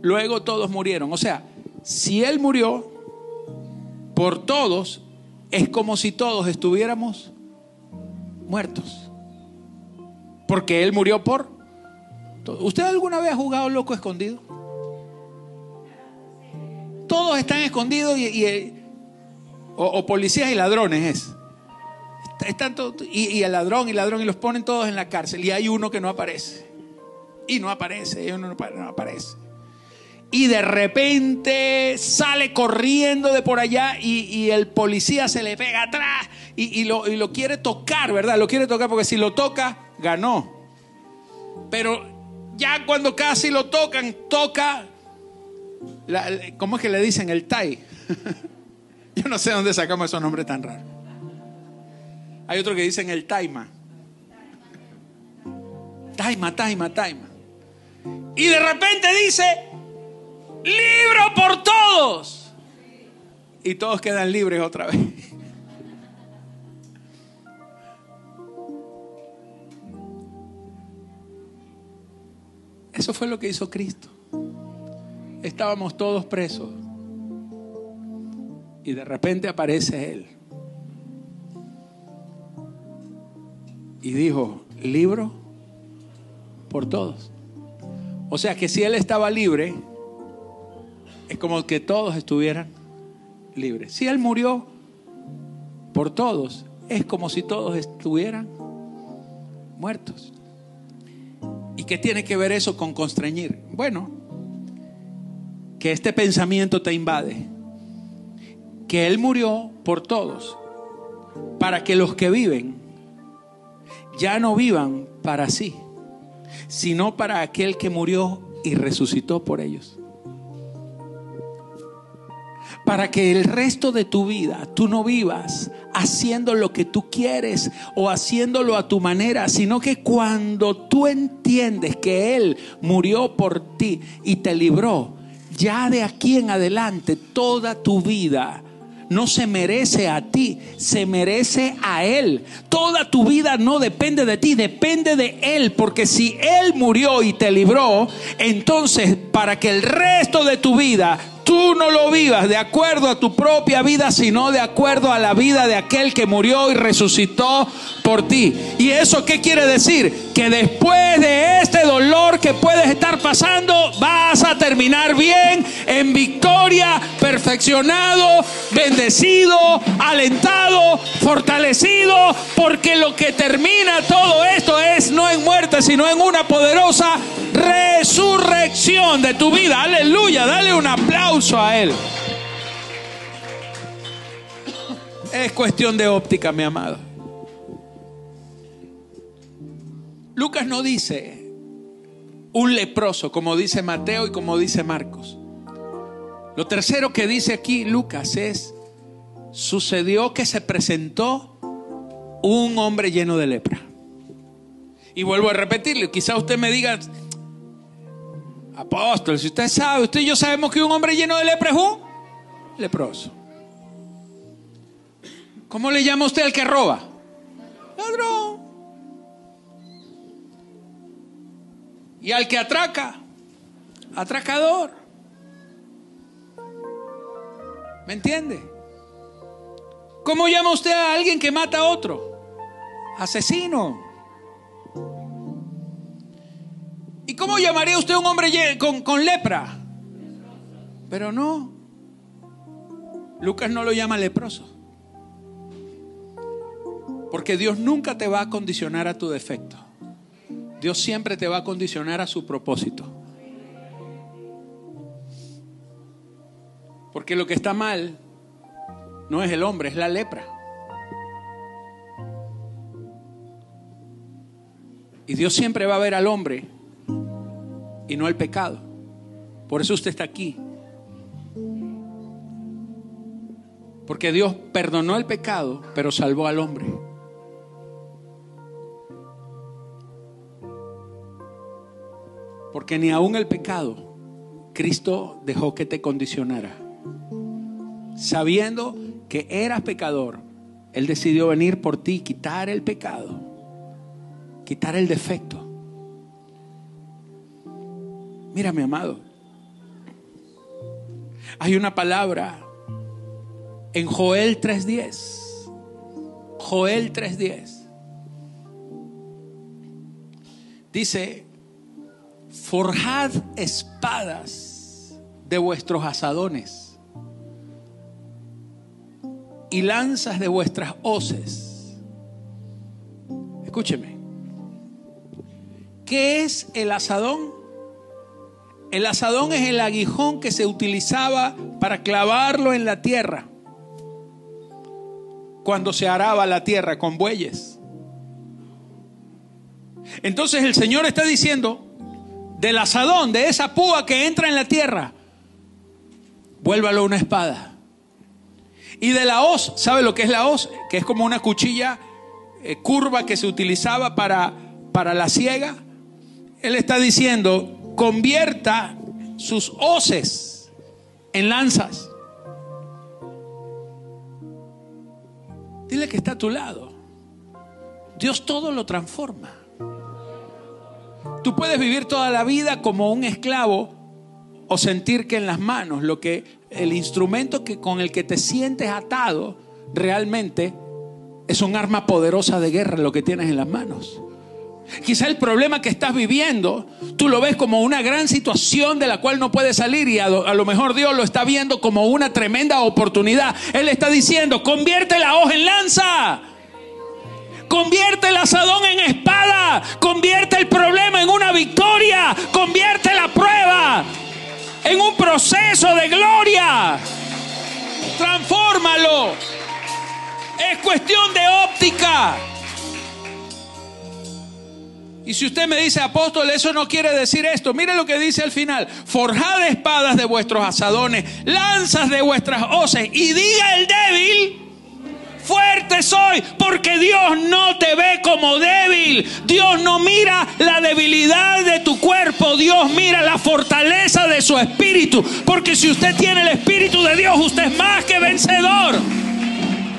luego todos murieron. O sea, si Él murió por todos, es como si todos estuviéramos muertos. Porque Él murió por... ¿Usted alguna vez ha jugado loco escondido? Todos están escondidos y, o, policías y ladrones es. Y, y, el ladrón y ladrón y los ponen todos en la cárcel y hay uno que no aparece. Y no aparece, y uno no aparece y de repente sale corriendo de por allá y, el policía se le pega atrás y, lo, quiere tocar, ¿verdad? Lo quiere tocar porque si lo toca, ganó. Pero ya cuando casi lo tocan, toca, ¿cómo es que le dicen? El Tai. Yo no sé dónde sacamos esos nombres tan raros. Hay otro que dicen el Taima. Taima, Taima, Taima. Y de repente dice, libro por todos. Y todos quedan libres otra vez. Eso fue lo que hizo Cristo. Estábamos todos presos. Y de repente aparece Él. Y dijo, libro por todos. O sea que si Él estaba libre, es como que todos estuvieran libres. Si Él murió por todos, es como si todos estuvieran muertos. ¿Y qué tiene que ver eso con constreñir? Bueno, que este pensamiento te invade, que Él murió por todos, para que los que viven ya no vivan para sí, sino para aquel que murió y resucitó por ellos. Para que el resto de tu vida tú no vivas haciendo lo que tú quieres o haciéndolo a tu manera, sino que cuando tú entiendes que Él murió por ti y te libró, ya de aquí en adelante toda tu vida no se merece a ti, se merece a Él. Toda tu vida no depende de ti, depende de Él, porque si Él murió y te libró, entonces para que el resto de tu vida tú no lo vivas de acuerdo a tu propia vida, sino de acuerdo a la vida de aquel que murió y resucitó por ti. ¿Y eso qué quiere decir? Que después de este dolor que puedes estar pasando, vas a terminar bien, en victoria, perfeccionado, bendecido, alentado, fortalecido, porque lo que termina todo esto es no en muerte, sino en una poderosa resurrección de tu vida. Aleluya, dale un aplauso a Él. Es cuestión de óptica, mi amado. Lucas no dice un leproso, como dice Mateo y como dice Marcos. Lo tercero que dice aquí Lucas es, sucedió que se presentó un hombre lleno de lepra. Y vuelvo a repetirle, quizá usted me diga, Apóstol, si usted sabe, usted y yo sabemos que un hombre lleno de lepra es un leproso. ¿Cómo le llama usted al que roba? Ladrón. Y al que atraca, atracador. ¿Me entiende? ¿Cómo llama usted a alguien que mata a otro? Asesino. ¿Y cómo llamaría usted a un hombre con, con lepra? Pero no. Lucas no lo llama leproso. Porque Dios nunca te va a condicionar a tu defecto. Dios siempre te va a condicionar a su propósito. Porque lo que está mal no es el hombre, es la lepra. Y Dios siempre va a ver al hombre y no al pecado. Por eso usted está aquí. Porque Dios perdonó el pecado, pero salvó al hombre. Porque ni aún el pecado Cristo dejó que te condicionara. Sabiendo que eras pecador, Él decidió venir por ti, quitar el pecado, quitar el defecto. Mira, mi amado, hay una palabra en Joel 3.10. Joel 3.10. Dice, forjad espadas de vuestros asadones y lanzas de vuestras hoces. Escúcheme. ¿Qué es el asadón? El asadón es el aguijón que se utilizaba para clavarlo en la tierra cuando se araba la tierra con bueyes. Entonces el Señor está diciendo, del asadón, de esa púa que entra en la tierra, vuélvalo una espada. Y de la hoz, ¿sabe lo que es la hoz? Que es como una cuchilla eh, curva que se utilizaba para, para la siega. Él está diciendo, convierta sus hoces en lanzas. Dile que está a tu lado. Dios todo lo transforma. Tú puedes vivir toda la vida como un esclavo o sentir que en las manos lo que el instrumento que con el que te sientes atado realmente es un arma poderosa de guerra lo que tienes en las manos. Quizá el problema que estás viviendo, tú lo ves como una gran situación de la cual no puedes salir y a lo, mejor Dios lo está viendo como una tremenda oportunidad. Él está diciendo, convierte la hoja en lanza. Convierte el asadón en espada. Convierte el problema en una victoria. Convierte la prueba en un proceso de gloria. Transfórmalo. Es cuestión de óptica. Y si usted me dice, apóstol, eso no quiere decir esto, mire lo que dice al final, forjad espadas de vuestros asadones, lanzas de vuestras hoces, y diga el débil, fuerte soy, porque Dios no te ve como débil, Dios no mira la debilidad de tu cuerpo, Dios mira la fortaleza de su espíritu, porque si usted tiene el espíritu de Dios, usted es más que vencedor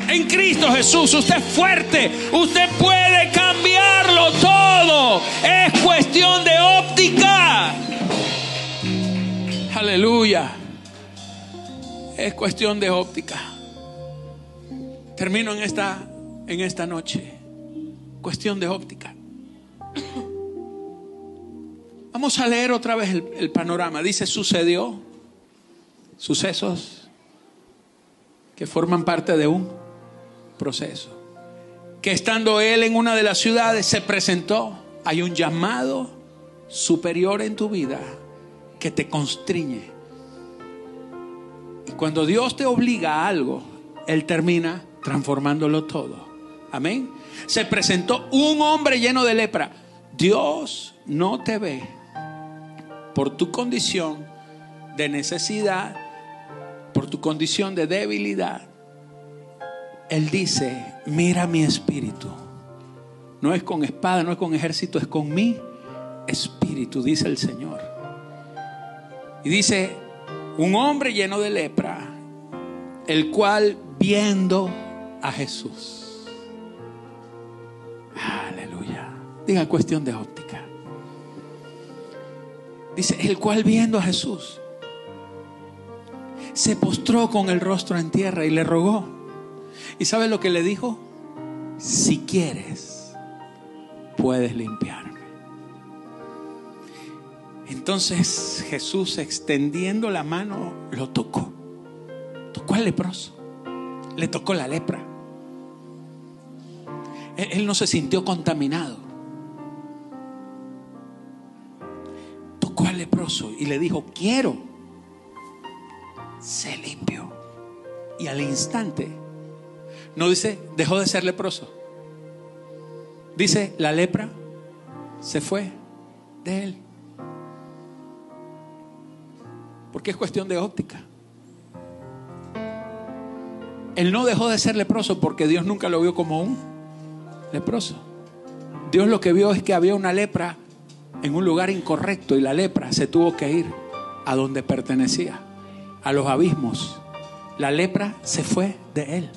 en Cristo Jesús. Usted es fuerte. Usted puede cambiarlo todo. Es cuestión de óptica. Aleluya. Es cuestión de óptica. Termino en esta, en esta noche. Cuestión de óptica. Vamos a leer otra vez el, el panorama. Dice, sucedió sucesos que forman parte de un proceso. Que estando él en una de las ciudades se presentó, hay un llamado superior en tu vida que te constriñe. Y cuando Dios te obliga a algo, Él termina transformándolo todo. Amén. Se presentó un hombre lleno de lepra. Dios no te ve por tu condición de necesidad, por tu condición de debilidad. Él dice, mira mi espíritu. No es con espada, no es con ejército, es con mi espíritu, dice el Señor. Y dice, un hombre lleno de lepra, el cual viendo a Jesús. Aleluya. Diga cuestión de óptica. Dice, el cual viendo a Jesús, se postró con el rostro en tierra y le rogó ¿Y sabes lo que le dijo? Si quieres, puedes limpiarme. Entonces Jesús extendiendo la mano lo tocó. Tocó al leproso. Le tocó la lepra. Él no se sintió contaminado. y le dijo, quiero. Se limpió. Y al instante, no dice, dejó de ser leproso. Dice, la lepra se fue de él. Porque es cuestión de óptica. Él no dejó de ser leproso porque Dios nunca lo vio como un leproso. Dios lo que vio es que había una lepra en un lugar incorrecto y la lepra se tuvo que ir a donde pertenecía, a los abismos. La lepra se fue de él.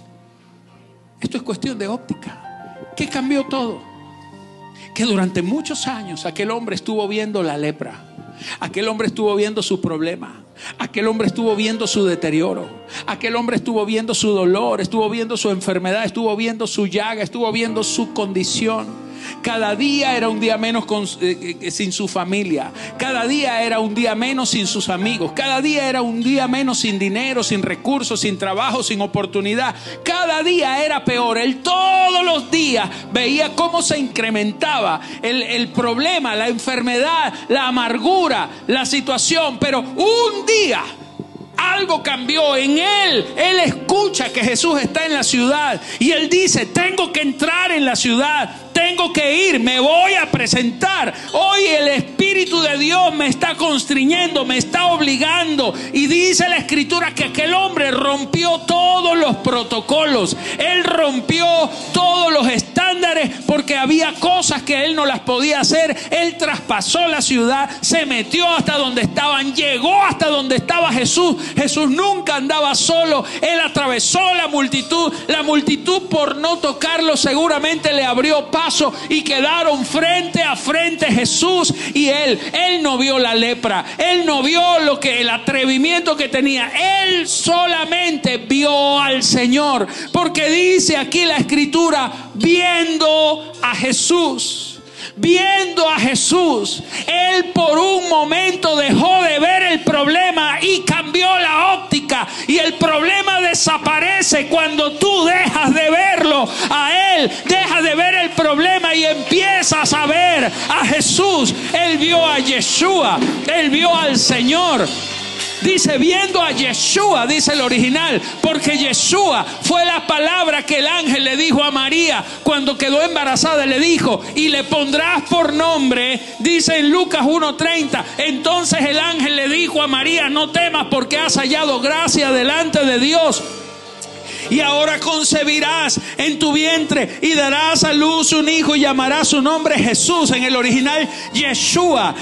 Esto es cuestión de óptica. ¿Qué cambió todo? Que durante muchos años aquel hombre estuvo viendo la lepra. Aquel hombre estuvo viendo su problema. Aquel hombre estuvo viendo su deterioro. Aquel hombre estuvo viendo su dolor, estuvo viendo su enfermedad, estuvo viendo su llaga, estuvo viendo su condición. Cada día era un día menos eh, eh, sin su familia. Cada día era un día menos sin sus amigos. Cada día era un día menos sin dinero, sin recursos, sin trabajo, sin oportunidad. Cada día era peor. Él todos los días veía cómo se incrementaba el, el problema, la enfermedad, la amargura, la situación. Pero un día algo cambió en él. Él escucha que Jesús está en la ciudad y él dice, tengo que entrar en la ciudad tengo que ir, me voy a presentar. Hoy el Espíritu de Dios me está constriñendo, me está obligando. Y dice la Escritura que aquel hombre rompió todos los protocolos. Él rompió todos los estándares porque había cosas que él no las podía hacer. Él traspasó la ciudad, se metió hasta donde estaban, llegó hasta donde estaba Jesús. Jesús nunca andaba solo. Él atravesó la multitud. La multitud por no tocarlo seguramente le abrió y quedaron frente a frente Jesús y él. Él no vio la lepra, él no vio lo que el atrevimiento que tenía. Él solamente vio al Señor, porque dice aquí la escritura, viendo a Jesús viendo a Jesús, él por un momento dejó de ver el problema y cambió la óptica. Y el problema desaparece cuando tú dejas de verlo a él, dejas de ver el problema y empiezas a ver a Jesús. Él vio a Yeshua, él vio al Señor. Dice, viendo a Yeshua, dice el original, porque Yeshua fue la palabra que el ángel le dijo a María cuando quedó embarazada. Le dijo, y le pondrás por nombre, dice en Lucas 1.30. Entonces el ángel le dijo a María, no temas porque has hallado gracia delante de Dios y ahora concebirás en tu vientre y darás a luz un hijo y llamarás su nombre Jesús, en el original Yeshua.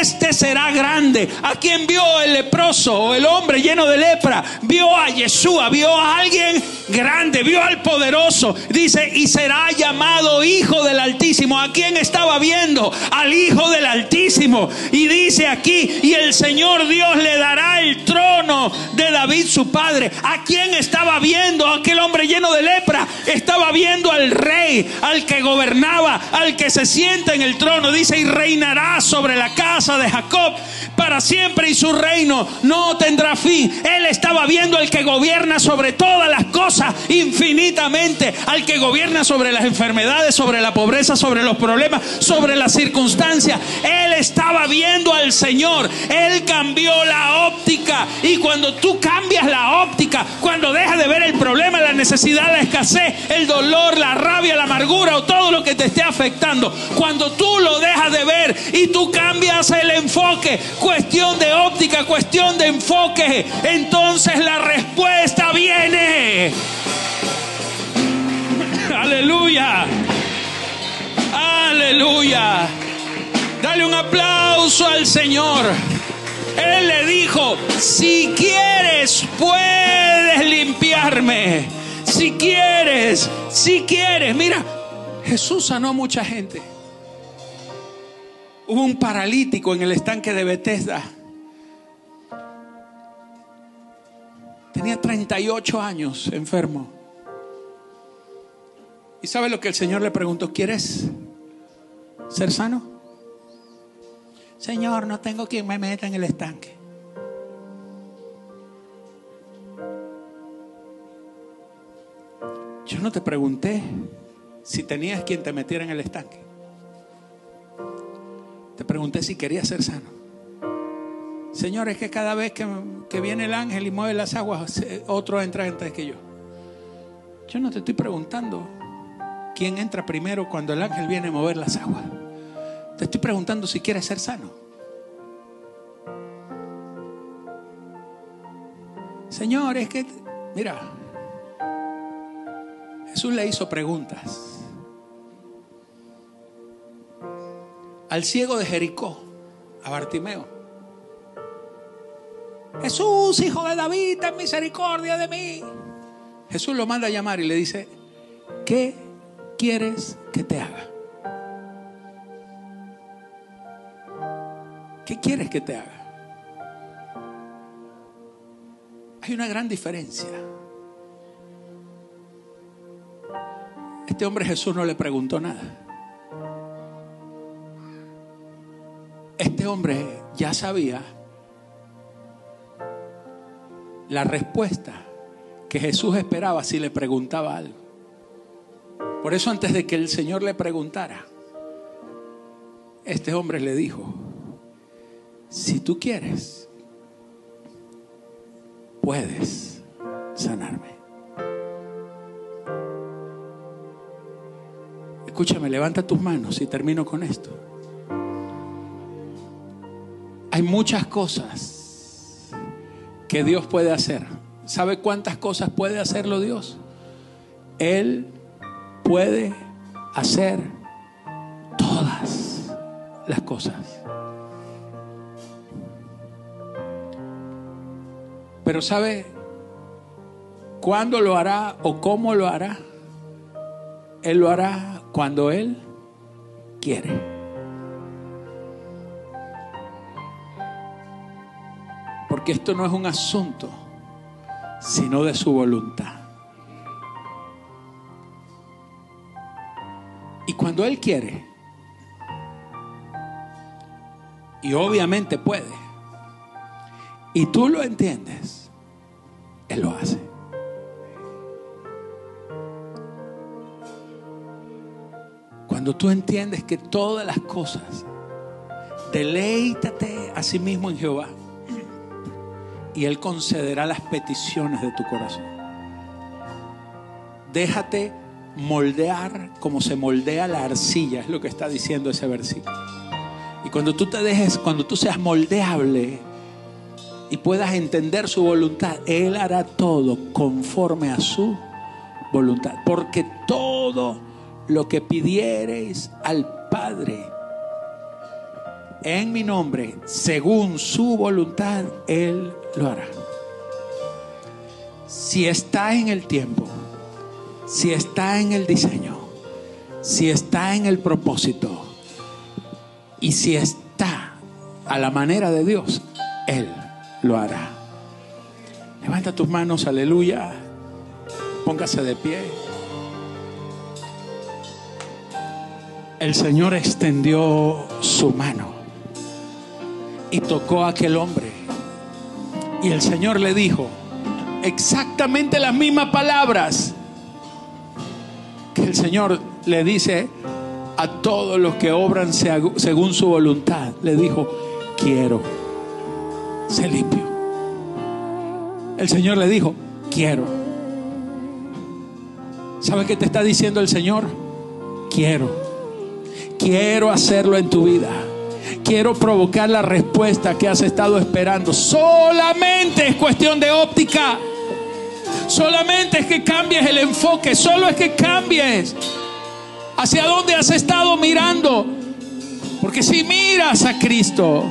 Este será grande. ¿A quien vio el leproso o el hombre lleno de lepra? Vio a Yeshua, vio a alguien grande, vio al poderoso. Dice, y será llamado Hijo del Altísimo. ¿A quién estaba viendo? Al Hijo del Altísimo. Y dice aquí, y el Señor Dios le dará el trono de David su padre. ¿A quién estaba viendo? Aquel hombre lleno de lepra estaba viendo al rey, al que gobernaba, al que se sienta en el trono. Dice, y reinará sobre la casa de Jacob para siempre y su reino no tendrá fin. Él estaba viendo al que gobierna sobre todas las cosas infinitamente, al que gobierna sobre las enfermedades, sobre la pobreza, sobre los problemas, sobre las circunstancias. Él estaba viendo al Señor. Él cambió la óptica. Y cuando tú cambias la óptica, cuando dejas de ver el problema, la necesidad, la escasez, el dolor, la rabia, la amargura o todo lo que te esté afectando, cuando tú lo dejas de ver y tú cambias el enfoque, cuestión de óptica, cuestión de enfoque, entonces la respuesta viene. Aleluya. Aleluya. Dale un aplauso al Señor. Él le dijo, si quieres, puedes limpiarme. Si quieres, si quieres. Mira, Jesús sanó a mucha gente. Hubo un paralítico en el estanque de Bethesda. Tenía 38 años enfermo. ¿Y sabe lo que el Señor le preguntó? ¿Quieres ser sano? Señor, no tengo quien me meta en el estanque. Yo no te pregunté si tenías quien te metiera en el estanque. Pregunté si querías ser sano. Señor, es que cada vez que, que viene el ángel y mueve las aguas, otro entra antes que yo. Yo no te estoy preguntando quién entra primero cuando el ángel viene a mover las aguas. Te estoy preguntando si quieres ser sano. Señor, es que, mira, Jesús le hizo preguntas. Al ciego de Jericó, a Bartimeo. Jesús, hijo de David, ten misericordia de mí. Jesús lo manda a llamar y le dice, ¿qué quieres que te haga? ¿Qué quieres que te haga? Hay una gran diferencia. Este hombre Jesús no le preguntó nada. Este hombre ya sabía la respuesta que Jesús esperaba si le preguntaba algo. Por eso antes de que el Señor le preguntara, este hombre le dijo, si tú quieres, puedes sanarme. Escúchame, levanta tus manos y termino con esto. Hay muchas cosas que Dios puede hacer. ¿Sabe cuántas cosas puede hacerlo Dios? Él puede hacer todas las cosas. Pero ¿sabe cuándo lo hará o cómo lo hará? Él lo hará cuando Él quiere. Porque esto no es un asunto, sino de su voluntad. Y cuando Él quiere, y obviamente puede, y tú lo entiendes, Él lo hace. Cuando tú entiendes que todas las cosas, deleítate a sí mismo en Jehová y Él concederá las peticiones de tu corazón. Déjate moldear como se moldea la arcilla, es lo que está diciendo ese versículo. Y cuando tú te dejes, cuando tú seas moldeable y puedas entender su voluntad, Él hará todo conforme a su voluntad. Porque todo lo que pidiereis al Padre en mi nombre, según su voluntad, Él lo hará. Si está en el tiempo, si está en el diseño, si está en el propósito y si está a la manera de Dios, Él lo hará. Levanta tus manos, aleluya. Póngase de pie. El Señor extendió su mano y tocó a aquel hombre. Y el Señor le dijo exactamente las mismas palabras que el Señor le dice a todos los que obran según su voluntad. Le dijo, quiero, ser limpio. El Señor le dijo, quiero. ¿Sabes qué te está diciendo el Señor? Quiero. Quiero hacerlo en tu vida. Quiero provocar la respuesta que has estado esperando. Solamente es cuestión de óptica. Solamente es que cambies el enfoque. Solo es que cambies hacia dónde has estado mirando. Porque si miras a Cristo,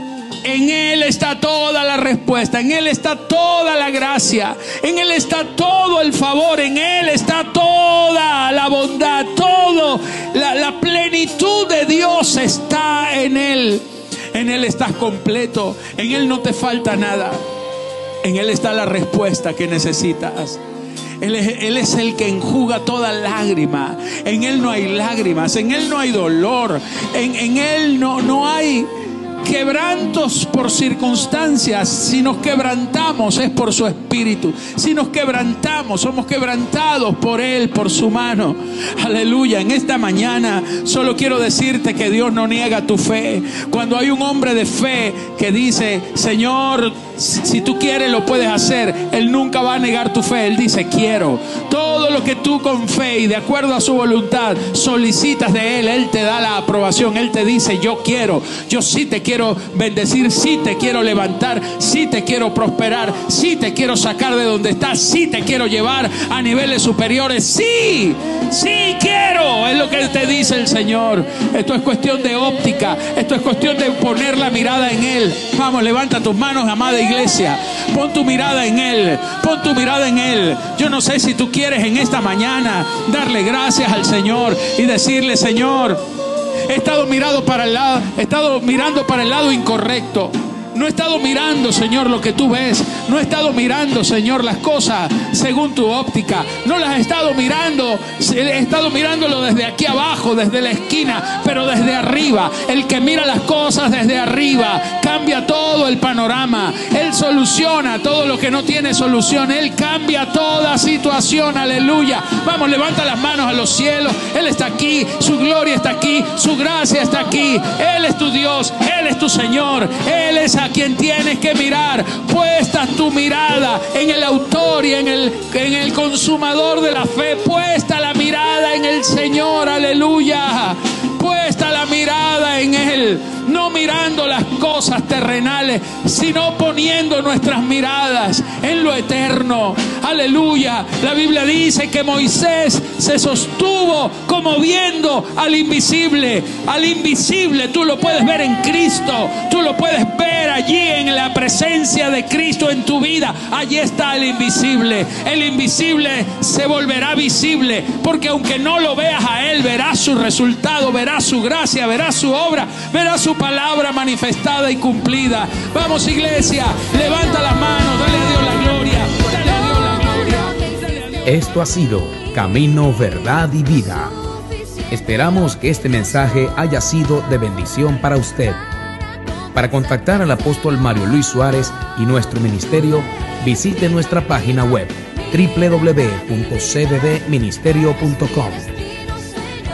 en Él está toda la respuesta, en Él está toda la gracia, en Él está todo el favor, en Él está toda la bondad, todo, la, plenitud de Dios está en Él. En Él estás completo, en Él no te falta nada, en Él está la respuesta que necesitas. Él es, el que enjuga toda lágrima. En Él no hay lágrimas, en Él no hay dolor, en, en Él no, no hay quebrantos por circunstancias, si nos quebrantamos es por su espíritu. Si nos quebrantamos, somos quebrantados por Él, por su mano. Aleluya. En esta mañana solo quiero decirte que Dios no niega tu fe. Cuando hay un hombre de fe que dice, Señor, si tú quieres lo puedes hacer, Él nunca va a negar tu fe. Él dice, quiero. Todo lo que tú con fe y de acuerdo a su voluntad solicitas de Él, Él te da la aprobación. Él te dice, yo quiero, yo sí te quiero bendecir, sí te quiero levantar, sí te quiero prosperar, sí te quiero sacar de donde estás, sí te quiero llevar a niveles superiores, sí, sí quiero. Es lo que te dice el Señor. Esto es cuestión de óptica, esto es cuestión de poner la mirada en Él. Vamos, levanta tus manos, amada iglesia. Pon tu mirada en Él, pon tu mirada en Él. Yo no sé si tú quieres en esta mañana darle gracias al Señor y decirle, Señor, he estado mirado para el lado, he estado mirando para el lado incorrecto. No he estado mirando, Señor, lo que tú ves. No he estado mirando, Señor, las cosas según tu óptica. No las he estado mirando. He estado mirándolo desde aquí abajo, desde la esquina, pero desde arriba. El que mira las cosas desde arriba cambia todo el panorama. Él soluciona todo lo que no tiene solución. Él cambia toda situación. Aleluya. Vamos, levanta las manos a los cielos. Él está aquí. Su gloria está aquí. Su gracia está aquí. Él es tu Dios. Él es tu Señor. Él es a quien tienes que mirar. Puesta tu mirada en el autor y en el, en el consumador de la fe. Puesta la mirada en el Señor. Aleluya. Puesta mirada en Él no mirando las cosas terrenales, sino poniendo nuestras miradas en lo eterno. Aleluya. La Biblia dice que Moisés se sostuvo como viendo al invisible. Al invisible tú lo puedes ver en Cristo. Tú lo puedes ver allí en la presencia de Cristo en tu vida. Allí está el invisible. El invisible se volverá visible. Porque aunque no lo veas a Él, verás su resultado, verás su gracia, verás su obra, verás su palabra manifestada y cumplida. Vamos iglesia, levanta las manos, dale a Dios la gloria, dale a Dios la gloria. Esto ha sido Camino, Verdad y Vida. Esperamos que este mensaje haya sido de bendición para usted. Para contactar al apóstol Mario Luis Suárez y nuestro ministerio, visite nuestra página web www.cbbministerio.com.